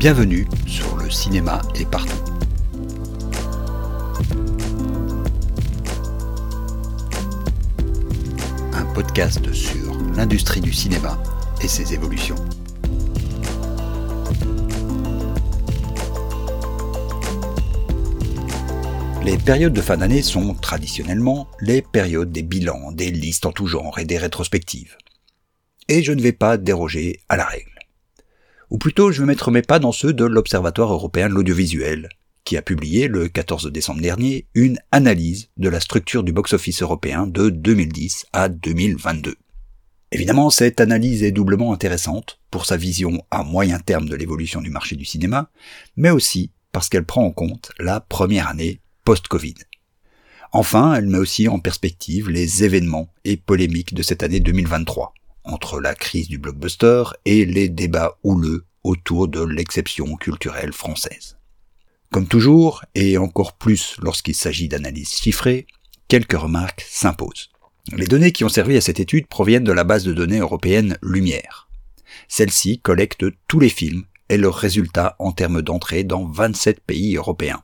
Bienvenue sur le cinéma est partout. Un podcast sur l'industrie du cinéma et ses évolutions. Les périodes de fin d'année sont traditionnellement les périodes des bilans, des listes en tout genre et des rétrospectives. Et je ne vais pas déroger à la règle. Ou plutôt, je vais mettre mes pas dans ceux de l'Observatoire européen de l'audiovisuel, qui a publié le 14 décembre dernier une analyse de la structure du box-office européen de 2010 à 2022. Évidemment, cette analyse est doublement intéressante pour sa vision à moyen terme de l'évolution du marché du cinéma, mais aussi parce qu'elle prend en compte la première année post-Covid. Enfin, elle met aussi en perspective les événements et polémiques de cette année 2023, entre la crise du blockbuster et les débats houleux autour de l'exception culturelle française. Comme toujours, et encore plus lorsqu'il s'agit d'analyses chiffrées, quelques remarques s'imposent. Les données qui ont servi à cette étude proviennent de la base de données européenne Lumière. Celle-ci collecte tous les films et leurs résultats en termes d'entrée dans 27 pays européens,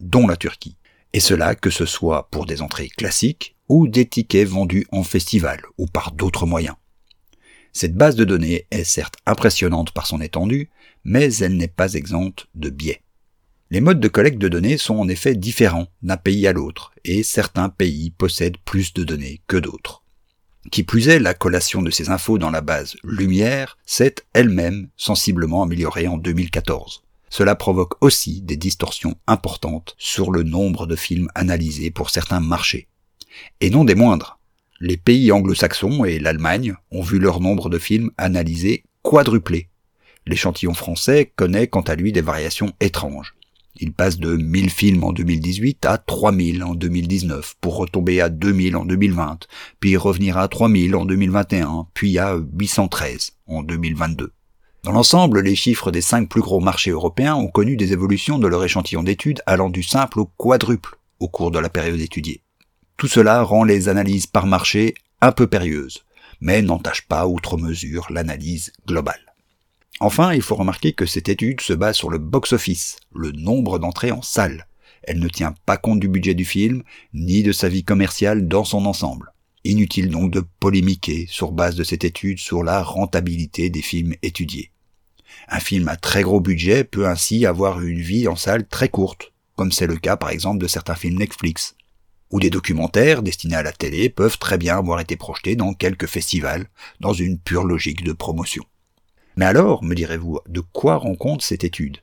dont la Turquie, et cela que ce soit pour des entrées classiques ou des tickets vendus en festival ou par d'autres moyens. Cette base de données est certes impressionnante par son étendue, mais elle n'est pas exempte de biais. Les modes de collecte de données sont en effet différents d'un pays à l'autre, et certains pays possèdent plus de données que d'autres. Qui plus est, la collation de ces infos dans la base Lumière s'est elle-même sensiblement améliorée en 2014. Cela provoque aussi des distorsions importantes sur le nombre de films analysés pour certains marchés. Et non des moindres. Les pays anglo-saxons et l'Allemagne ont vu leur nombre de films analysés quadrupler. L'échantillon français connaît quant à lui des variations étranges. Il passe de 1000 films en 2018 à 3000 en 2019, pour retomber à 2000 en 2020, puis revenir à 3000 en 2021, puis à 813 en 2022. Dans l'ensemble, les chiffres des cinq plus gros marchés européens ont connu des évolutions de leur échantillon d'études allant du simple au quadruple au cours de la période étudiée. Tout cela rend les analyses par marché un peu périlleuses, mais n'entache pas outre mesure l'analyse globale. Enfin, il faut remarquer que cette étude se base sur le box-office, le nombre d'entrées en salle. Elle ne tient pas compte du budget du film, ni de sa vie commerciale dans son ensemble. Inutile donc de polémiquer sur base de cette étude sur la rentabilité des films étudiés. Un film à très gros budget peut ainsi avoir une vie en salle très courte, comme c'est le cas par exemple de certains films Netflix. Ou des documentaires destinés à la télé peuvent très bien avoir été projetés dans quelques festivals, dans une pure logique de promotion. Mais alors, me direz-vous, de quoi rend compte cette étude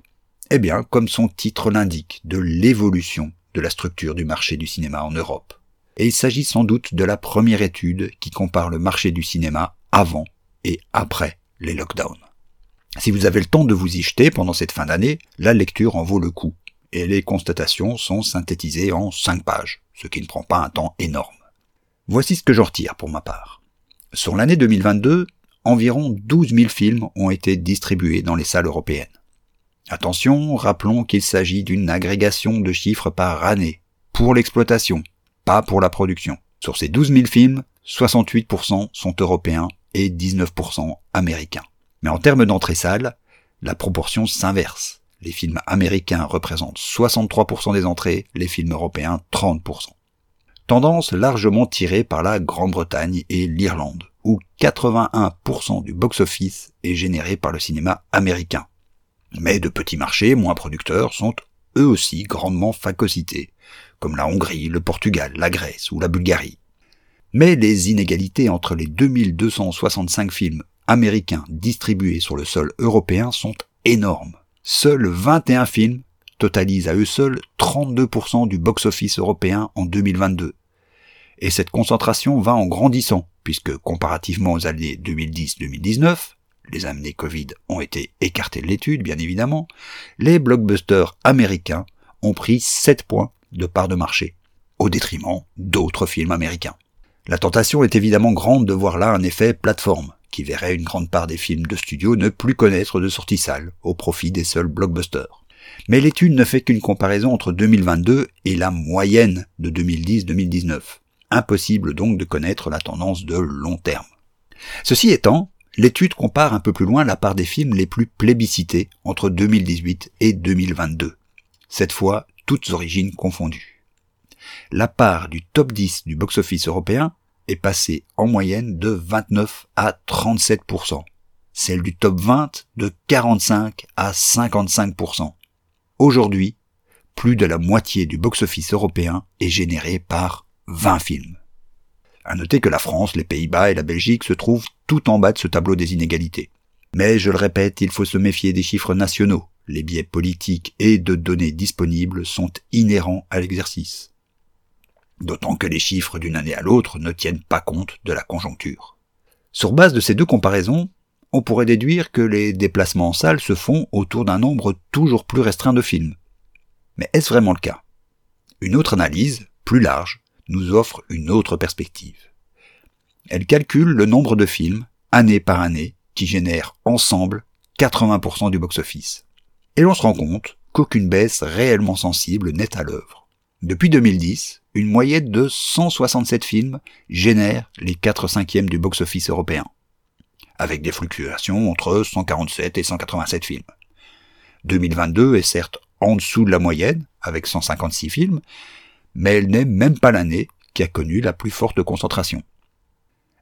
Eh bien, comme son titre l'indique, de l'évolution de la structure du marché du cinéma en Europe. Et il s'agit sans doute de la première étude qui compare le marché du cinéma avant et après les lockdowns. Si vous avez le temps de vous y jeter pendant cette fin d'année, la lecture en vaut le coup, et les constatations sont synthétisées en 5 pages, ce qui ne prend pas un temps énorme. Voici ce que j'en retire pour ma part. Sur l'année 2022, environ 12 000 films ont été distribués dans les salles européennes. Attention, rappelons qu'il s'agit d'une agrégation de chiffres par année, pour l'exploitation, pas pour la production. Sur ces 12 000 films, 68% sont européens et 19% américains. Mais en termes d'entrée salle, la proportion s'inverse. Les films américains représentent 63% des entrées, les films européens 30%. Tendance largement tirée par la Grande-Bretagne et l'Irlande, où 81% du box-office est généré par le cinéma américain. Mais de petits marchés moins producteurs sont eux aussi grandement phagocytés, comme la Hongrie, le Portugal, la Grèce ou la Bulgarie. Mais les inégalités entre les 2265 films américains distribués sur le sol européen sont énormes. Seuls 21 films totalisent à eux seuls 32% du box-office européen en 2022. Et cette concentration va en grandissant, puisque comparativement aux années 2010-2019, les années Covid ont été écartées de l'étude, bien évidemment, les blockbusters américains ont pris 7 points de part de marché, au détriment d'autres films américains. La tentation est évidemment grande de voir là un effet plateforme, qui verrait une grande part des films de studio ne plus connaître de sortie salle, au profit des seuls blockbusters. Mais l'étude ne fait qu'une comparaison entre 2022 et la moyenne de 2010-2019. Impossible donc de connaître la tendance de long terme. Ceci étant, l'étude compare un peu plus loin la part des films les plus plébiscités entre 2018 et 2022. Cette fois, toutes origines confondues. La part du top 10 du box-office européen est passée en moyenne de 29 à 37%, celle du top 20 de 45 à 55%. Aujourd'hui, plus de la moitié du box-office européen est généré par 20 films. À noter que la France, les Pays-Bas et la Belgique se trouvent tout en bas de ce tableau des inégalités. Mais je le répète, il faut se méfier des chiffres nationaux. Les biais politiques et de données disponibles sont inhérents à l'exercice. D'autant que les chiffres d'une année à l'autre ne tiennent pas compte de la conjoncture. Sur base de ces deux comparaisons, on pourrait déduire que les déplacements en salle se font autour d'un nombre toujours plus restreint de films. Mais est-ce vraiment le cas? Une autre analyse, plus large, nous offre une autre perspective. Elle calcule le nombre de films, année par année, qui génèrent ensemble 80% du box-office. Et l'on se rend compte qu'aucune baisse réellement sensible n'est à l'œuvre. Depuis 2010, une moyenne de 167 films génère les 4 cinquièmes du box-office européen, avec des fluctuations entre 147 et 187 films. 2022 est certes en dessous de la moyenne, avec 156 films, mais elle n'est même pas l'année qui a connu la plus forte concentration.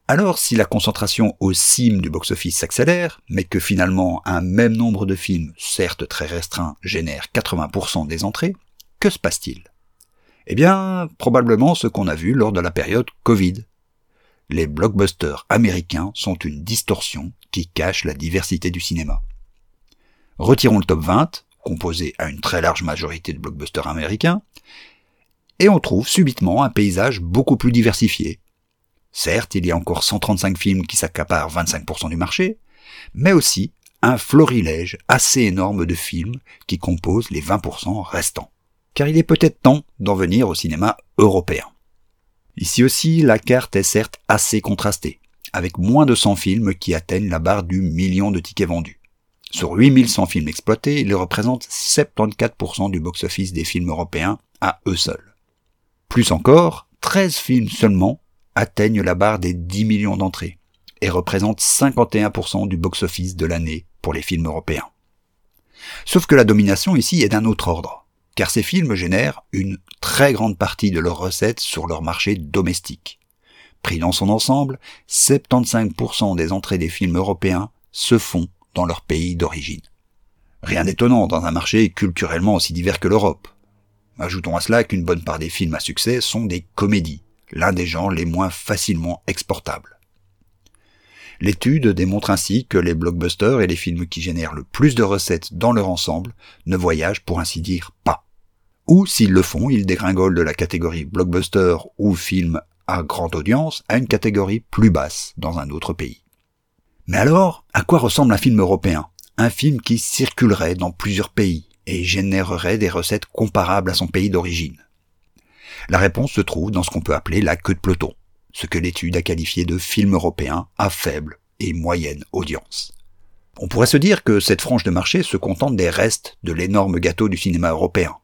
Alors si la concentration au cime du box-office s'accélère, mais que finalement un même nombre de films, certes très restreints, génère 80% des entrées, que se passe-t-il? Eh bien, probablement ce qu'on a vu lors de la période Covid. Les blockbusters américains sont une distorsion qui cache la diversité du cinéma. Retirons le top 20, composé à une très large majorité de blockbusters américains, et on trouve subitement un paysage beaucoup plus diversifié. Certes, il y a encore 135 films qui s'accaparent 25% du marché, mais aussi un florilège assez énorme de films qui composent les 20% restants. Car il est peut-être temps d'en venir au cinéma européen. Ici aussi, la carte est certes assez contrastée, avec moins de 100 films qui atteignent la barre du million de tickets vendus. Sur 8100 films exploités, ils représentent 74% du box-office des films européens à eux seuls. Plus encore, 13 films seulement atteignent la barre des 10 millions d'entrées et représentent 51% du box-office de l'année pour les films européens. Sauf que la domination ici est d'un autre ordre, car ces films génèrent une très grande partie de leurs recettes sur leur marché domestique. Pris dans son ensemble, 75% des entrées des films européens se font dans leur pays d'origine. Rien d'étonnant dans un marché culturellement aussi divers que l'Europe. Ajoutons à cela qu'une bonne part des films à succès sont des comédies, l'un des genres les moins facilement exportables. L'étude démontre ainsi que les blockbusters et les films qui génèrent le plus de recettes dans leur ensemble ne voyagent pour ainsi dire pas. Ou s'ils le font, ils dégringolent de la catégorie blockbuster ou film à grande audience à une catégorie plus basse dans un autre pays. Mais alors, à quoi ressemble un film européen? Un film qui circulerait dans plusieurs pays, et générerait des recettes comparables à son pays d'origine? La réponse se trouve dans ce qu'on peut appeler la queue de peloton, ce que l'étude a qualifié de film européen à faible et moyenne audience. On pourrait se dire que cette frange de marché se contente des restes de l'énorme gâteau du cinéma européen.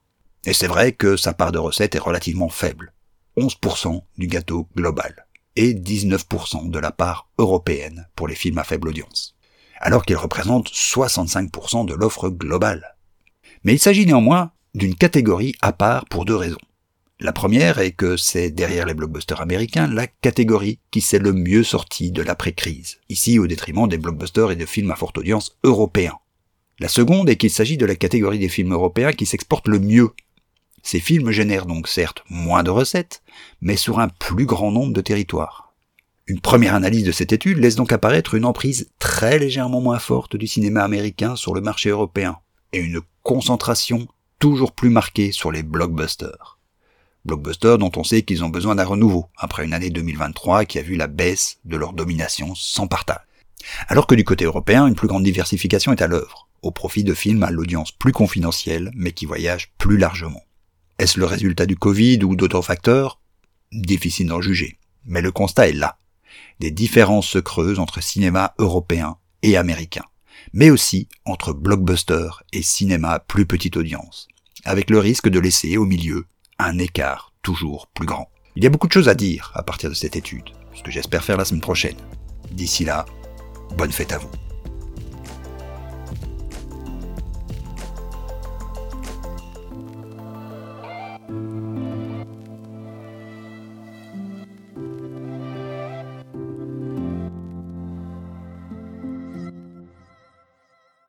Et c'est vrai que sa part de recettes est relativement faible. 11% du gâteau global et 19% de la part européenne pour les films à faible audience. Alors qu'il représente 65% de l'offre globale. Mais il s'agit néanmoins d'une catégorie à part pour deux raisons. La première est que c'est derrière les blockbusters américains la catégorie qui s'est le mieux sortie de l'après-crise, ici au détriment des blockbusters et de films à forte audience européens. La seconde est qu'il s'agit de la catégorie des films européens qui s'exportent le mieux. Ces films génèrent donc certes moins de recettes, mais sur un plus grand nombre de territoires. Une première analyse de cette étude laisse donc apparaître une emprise très légèrement moins forte du cinéma américain sur le marché européen, et une concentration toujours plus marquée sur les blockbusters. Blockbusters dont on sait qu'ils ont besoin d'un renouveau, après une année 2023 qui a vu la baisse de leur domination sans partage. Alors que du côté européen, une plus grande diversification est à l'œuvre, au profit de films à l'audience plus confidentielle, mais qui voyagent plus largement. Est-ce le résultat du Covid ou d'autres facteurs? Difficile d'en juger. Mais le constat est là. Des différences se creusent entre cinéma européen et américain mais aussi entre blockbuster et cinéma plus petite audience, avec le risque de laisser au milieu un écart toujours plus grand. Il y a beaucoup de choses à dire à partir de cette étude, ce que j'espère faire la semaine prochaine. D'ici là, bonne fête à vous.